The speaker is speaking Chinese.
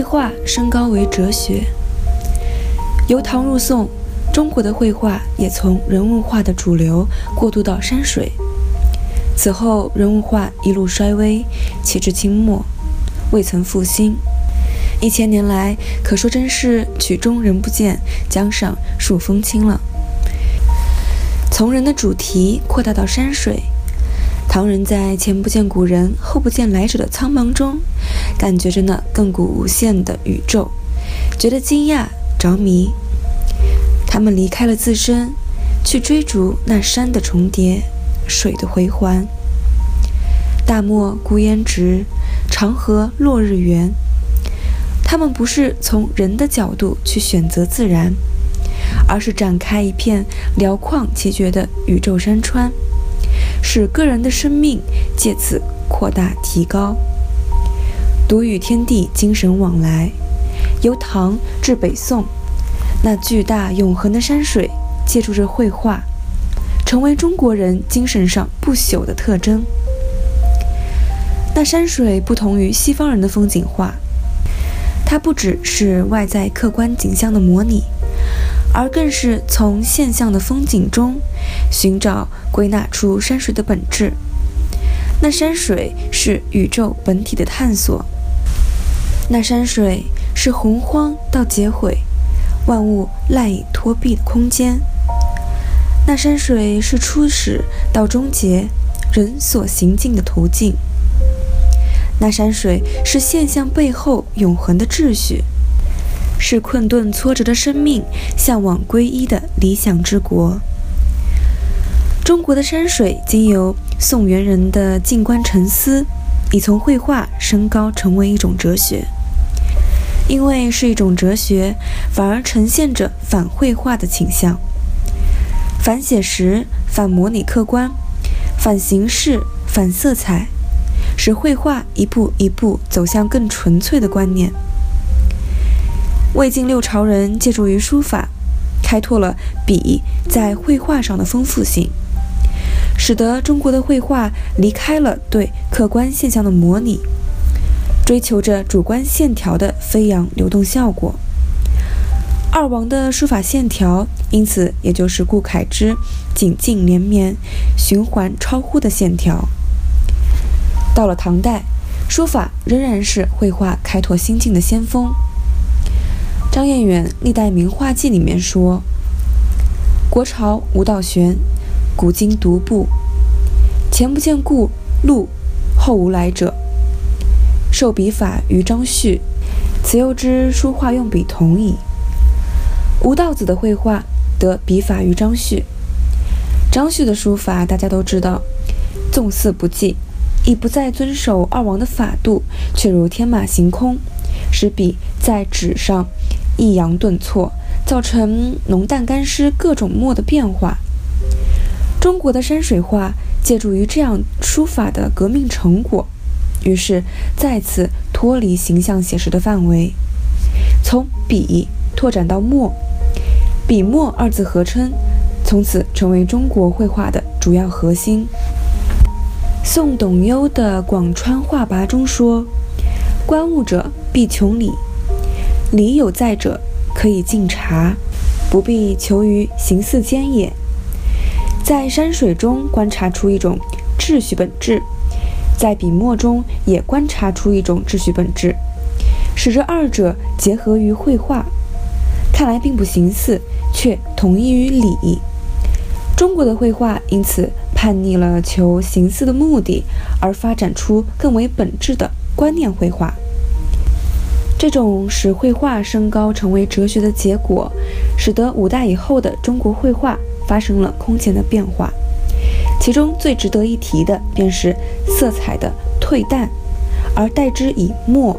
绘画升高为哲学。由唐入宋，中国的绘画也从人物画的主流过渡到山水。此后，人物画一路衰微，起至清末，未曾复兴。一千年来，可说真是曲终人不见，江上数风清了。从人的主题扩大到山水。唐人在前不见古人，后不见来者的苍茫中，感觉着那亘古无限的宇宙，觉得惊讶着迷。他们离开了自身，去追逐那山的重叠，水的回环。大漠孤烟直，长河落日圆。他们不是从人的角度去选择自然，而是展开一片辽旷奇绝的宇宙山川。使个人的生命借此扩大提高，独与天地精神往来。由唐至北宋，那巨大永恒的山水，借助着绘画，成为中国人精神上不朽的特征。那山水不同于西方人的风景画，它不只是外在客观景象的模拟。而更是从现象的风景中寻找、归纳出山水的本质。那山水是宇宙本体的探索，那山水是洪荒到劫毁、万物赖以托庇的空间。那山水是初始到终结人所行进的途径。那山水是现象背后永恒的秩序。是困顿挫折的生命向往皈依的理想之国。中国的山水经由宋元人的静观沉思，已从绘画升高成为一种哲学。因为是一种哲学，反而呈现着反绘画的倾向，反写实、反模拟客观、反形式、反色彩，使绘画一步一步走向更纯粹的观念。魏晋六朝人借助于书法，开拓了笔在绘画上的丰富性，使得中国的绘画离开了对客观现象的模拟，追求着主观线条的飞扬流动效果。二王的书法线条，因此也就是顾恺之紧劲连绵、循环超乎的线条。到了唐代，书法仍然是绘画开拓新境的先锋。张彦远《历代名画记》里面说：“国朝吴道玄，古今独步，前不见故路，后无来者。受笔法于张旭，此又知书画用笔同矣。吴道子的绘画得笔法于张旭，张旭的书法大家都知道，纵肆不计，已不再遵守二王的法度，却如天马行空，使笔在纸上。”抑扬顿挫，造成浓淡干湿各种墨的变化。中国的山水画借助于这样书法的革命成果，于是再次脱离形象写实的范围，从笔拓展到墨，笔墨二字合称，从此成为中国绘画的主要核心。宋董优的《广川画跋》中说：“观物者必穷理。”理有在者，可以敬茶，不必求于形似间也。在山水中观察出一种秩序本质，在笔墨中也观察出一种秩序本质，使这二者结合于绘画，看来并不形似，却统一于理。中国的绘画因此叛逆了求形似的目的，而发展出更为本质的观念绘画。这种使绘画升高成为哲学的结果，使得五代以后的中国绘画发生了空前的变化。其中最值得一提的，便是色彩的退淡，而代之以墨。